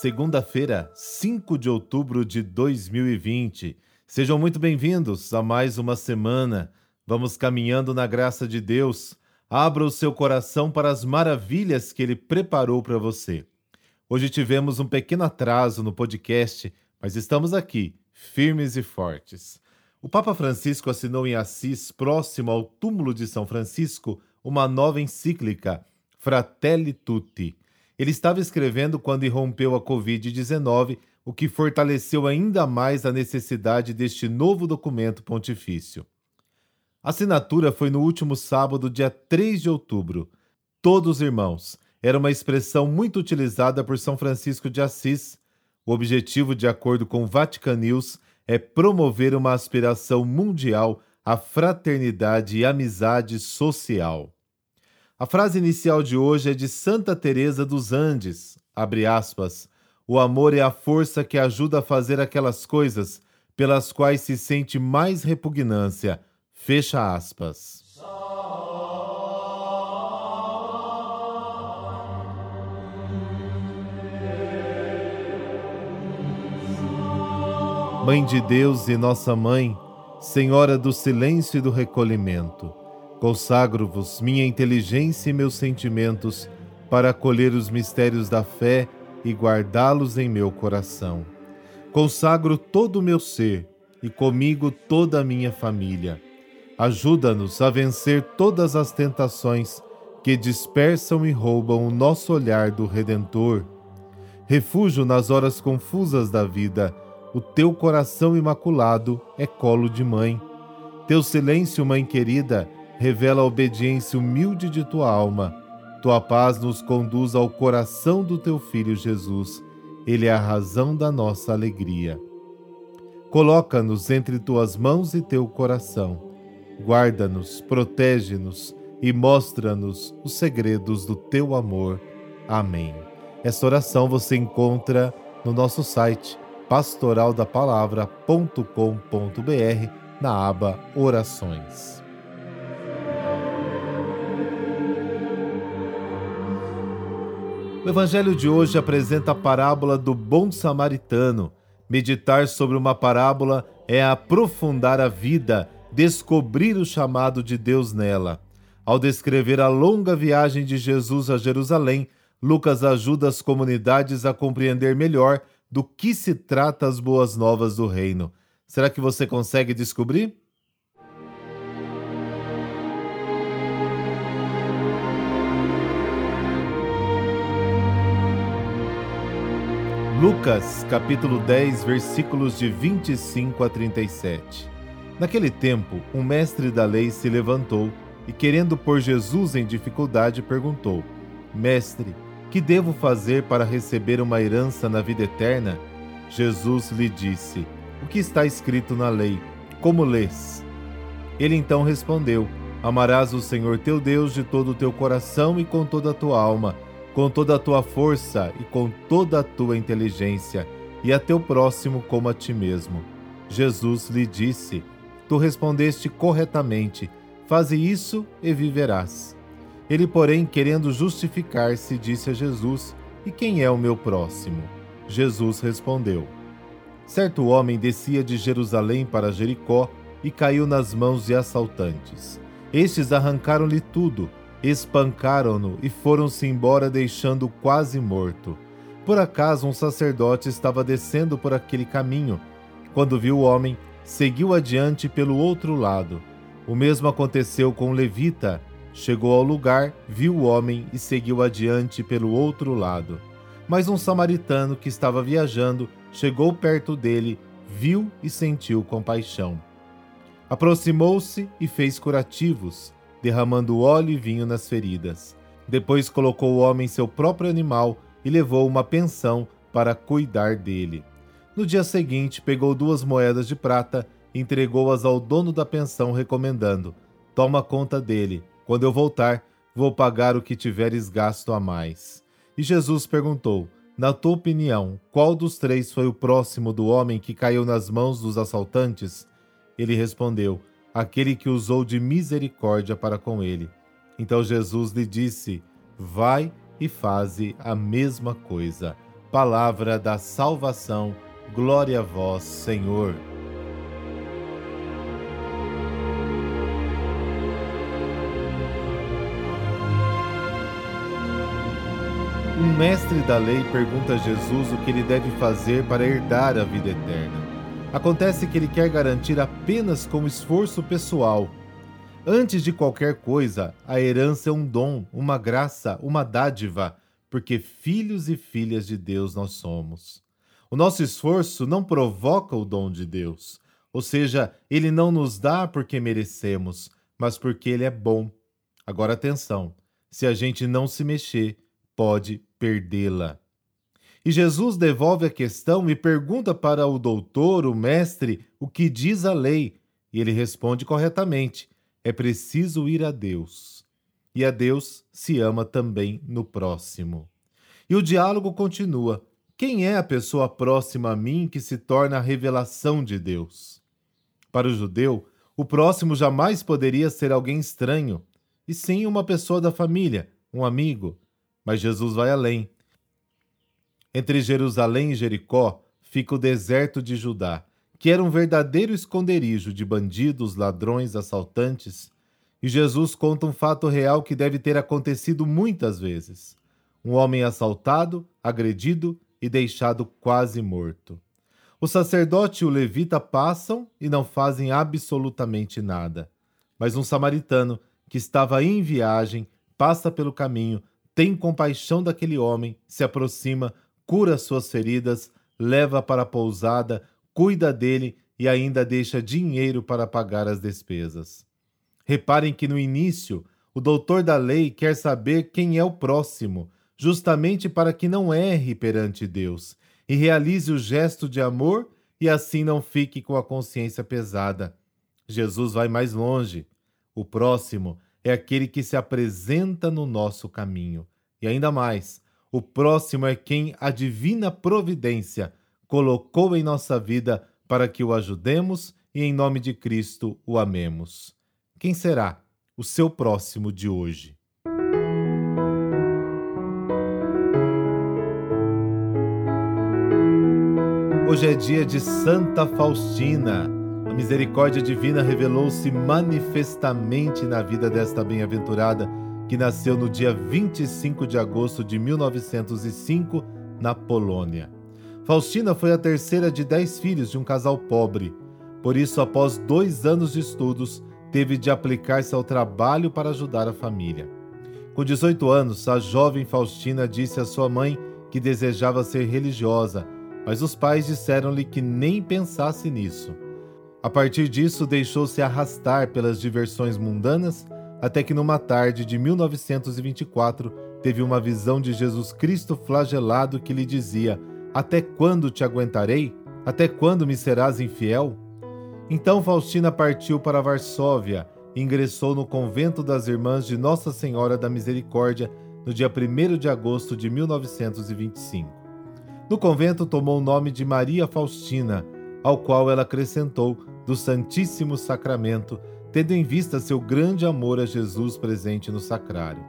segunda-feira, 5 de outubro de 2020. Sejam muito bem-vindos a mais uma semana. Vamos caminhando na graça de Deus. Abra o seu coração para as maravilhas que ele preparou para você. Hoje tivemos um pequeno atraso no podcast, mas estamos aqui, firmes e fortes. O Papa Francisco assinou em Assis, próximo ao túmulo de São Francisco, uma nova encíclica, Fratelli Tutti ele estava escrevendo quando irrompeu a Covid-19, o que fortaleceu ainda mais a necessidade deste novo documento pontifício. A assinatura foi no último sábado, dia 3 de outubro. Todos irmãos era uma expressão muito utilizada por São Francisco de Assis. O objetivo, de acordo com Vatican News, é promover uma aspiração mundial à fraternidade e amizade social. A frase inicial de hoje é de Santa Teresa dos Andes, abre aspas, o amor é a força que ajuda a fazer aquelas coisas pelas quais se sente mais repugnância, fecha aspas. Mãe de Deus e nossa mãe, Senhora do silêncio e do recolhimento, Consagro-vos minha inteligência e meus sentimentos para acolher os mistérios da fé e guardá-los em meu coração. Consagro todo o meu ser e comigo toda a minha família. Ajuda-nos a vencer todas as tentações que dispersam e roubam o nosso olhar do Redentor. Refúgio nas horas confusas da vida, o teu coração imaculado é colo de mãe. Teu silêncio, mãe querida, revela a obediência humilde de tua alma. Tua paz nos conduz ao coração do teu Filho Jesus. Ele é a razão da nossa alegria. Coloca-nos entre tuas mãos e teu coração. Guarda-nos, protege-nos e mostra-nos os segredos do teu amor. Amém. Esta oração você encontra no nosso site pastoraldapalavra.com.br na aba Orações. O evangelho de hoje apresenta a parábola do bom samaritano. Meditar sobre uma parábola é aprofundar a vida, descobrir o chamado de Deus nela. Ao descrever a longa viagem de Jesus a Jerusalém, Lucas ajuda as comunidades a compreender melhor do que se trata as boas novas do reino. Será que você consegue descobrir? Lucas, capítulo 10, versículos de 25 a 37. Naquele tempo, um mestre da lei se levantou e, querendo pôr Jesus em dificuldade, perguntou: Mestre, que devo fazer para receber uma herança na vida eterna? Jesus lhe disse: O que está escrito na lei? Como lês? Ele então respondeu: Amarás o Senhor teu Deus de todo o teu coração e com toda a tua alma com toda a tua força e com toda a tua inteligência, e a teu próximo como a ti mesmo. Jesus lhe disse: Tu respondeste corretamente, faze isso e viverás. Ele, porém, querendo justificar-se, disse a Jesus: E quem é o meu próximo? Jesus respondeu: Certo homem descia de Jerusalém para Jericó e caiu nas mãos de assaltantes. Estes arrancaram-lhe tudo espancaram-no e foram-se embora, deixando-o quase morto. Por acaso um sacerdote estava descendo por aquele caminho. Quando viu o homem, seguiu adiante pelo outro lado. O mesmo aconteceu com o levita. Chegou ao lugar, viu o homem e seguiu adiante pelo outro lado. Mas um samaritano que estava viajando chegou perto dele, viu e sentiu compaixão. Aproximou-se e fez curativos derramando óleo e vinho nas feridas. Depois colocou o homem seu próprio animal e levou uma pensão para cuidar dele. No dia seguinte, pegou duas moedas de prata e entregou-as ao dono da pensão, recomendando: Toma conta dele. Quando eu voltar, vou pagar o que tiveres gasto a mais. E Jesus perguntou: Na tua opinião, qual dos três foi o próximo do homem que caiu nas mãos dos assaltantes? Ele respondeu: aquele que usou de misericórdia para com ele. Então Jesus lhe disse: Vai e faze a mesma coisa. Palavra da salvação, glória a vós, Senhor. Um mestre da lei pergunta a Jesus o que ele deve fazer para herdar a vida eterna. Acontece que ele quer garantir apenas com esforço pessoal. Antes de qualquer coisa, a herança é um dom, uma graça, uma dádiva, porque filhos e filhas de Deus nós somos. O nosso esforço não provoca o dom de Deus, ou seja, ele não nos dá porque merecemos, mas porque ele é bom. Agora atenção: se a gente não se mexer, pode perdê-la. E Jesus devolve a questão e pergunta para o doutor, o mestre, o que diz a lei, e ele responde corretamente: é preciso ir a Deus. E a Deus se ama também no próximo. E o diálogo continua: quem é a pessoa próxima a mim que se torna a revelação de Deus? Para o judeu, o próximo jamais poderia ser alguém estranho, e sim uma pessoa da família, um amigo, mas Jesus vai além. Entre Jerusalém e Jericó fica o deserto de Judá, que era um verdadeiro esconderijo de bandidos, ladrões, assaltantes. E Jesus conta um fato real que deve ter acontecido muitas vezes: um homem assaltado, agredido e deixado quase morto. O sacerdote e o levita passam e não fazem absolutamente nada. Mas um samaritano, que estava em viagem, passa pelo caminho, tem compaixão daquele homem, se aproxima, cura suas feridas, leva para a pousada, cuida dele e ainda deixa dinheiro para pagar as despesas. Reparem que no início, o doutor da lei quer saber quem é o próximo, justamente para que não erre perante Deus e realize o gesto de amor e assim não fique com a consciência pesada. Jesus vai mais longe. O próximo é aquele que se apresenta no nosso caminho. E ainda mais, o próximo é quem a divina providência colocou em nossa vida para que o ajudemos e, em nome de Cristo, o amemos. Quem será o seu próximo de hoje? Hoje é dia de Santa Faustina. A misericórdia divina revelou-se manifestamente na vida desta bem-aventurada, que nasceu no dia 25 de agosto de 1905, na Polônia. Faustina foi a terceira de dez filhos de um casal pobre. Por isso, após dois anos de estudos, teve de aplicar-se ao trabalho para ajudar a família. Com 18 anos, a jovem Faustina disse à sua mãe que desejava ser religiosa, mas os pais disseram-lhe que nem pensasse nisso. A partir disso, deixou-se arrastar pelas diversões mundanas, até que numa tarde de 1924 teve uma visão de Jesus Cristo flagelado que lhe dizia: Até quando te aguentarei? Até quando me serás infiel? Então Faustina partiu para Varsóvia e ingressou no convento das Irmãs de Nossa Senhora da Misericórdia no dia 1 de agosto de 1925. No convento tomou o nome de Maria Faustina, ao qual ela acrescentou do Santíssimo Sacramento, tendo em vista seu grande amor a Jesus presente no sacrário.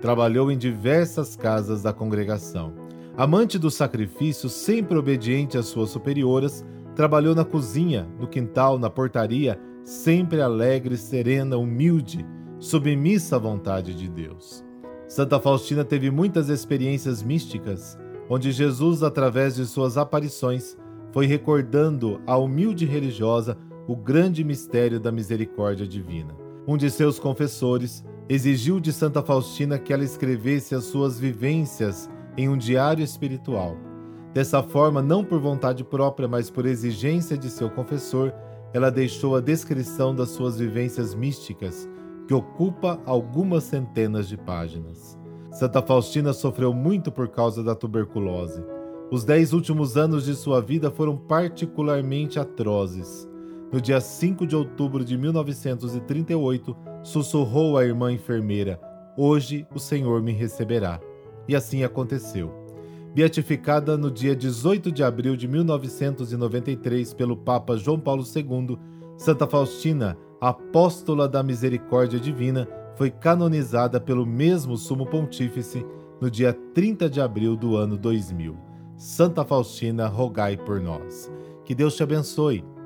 Trabalhou em diversas casas da congregação. Amante do sacrifício, sempre obediente às suas superioras, trabalhou na cozinha, no quintal, na portaria, sempre alegre, serena, humilde, submissa à vontade de Deus. Santa Faustina teve muitas experiências místicas, onde Jesus, através de suas aparições, foi recordando à humilde religiosa o grande mistério da misericórdia divina. Um de seus confessores exigiu de Santa Faustina que ela escrevesse as suas vivências em um diário espiritual. Dessa forma, não por vontade própria, mas por exigência de seu confessor, ela deixou a descrição das suas vivências místicas, que ocupa algumas centenas de páginas. Santa Faustina sofreu muito por causa da tuberculose. Os dez últimos anos de sua vida foram particularmente atrozes. No dia 5 de outubro de 1938, sussurrou a irmã enfermeira: Hoje o Senhor me receberá. E assim aconteceu. Beatificada no dia 18 de abril de 1993 pelo Papa João Paulo II, Santa Faustina, apóstola da misericórdia divina, foi canonizada pelo mesmo Sumo Pontífice no dia 30 de abril do ano 2000. Santa Faustina, rogai por nós. Que Deus te abençoe.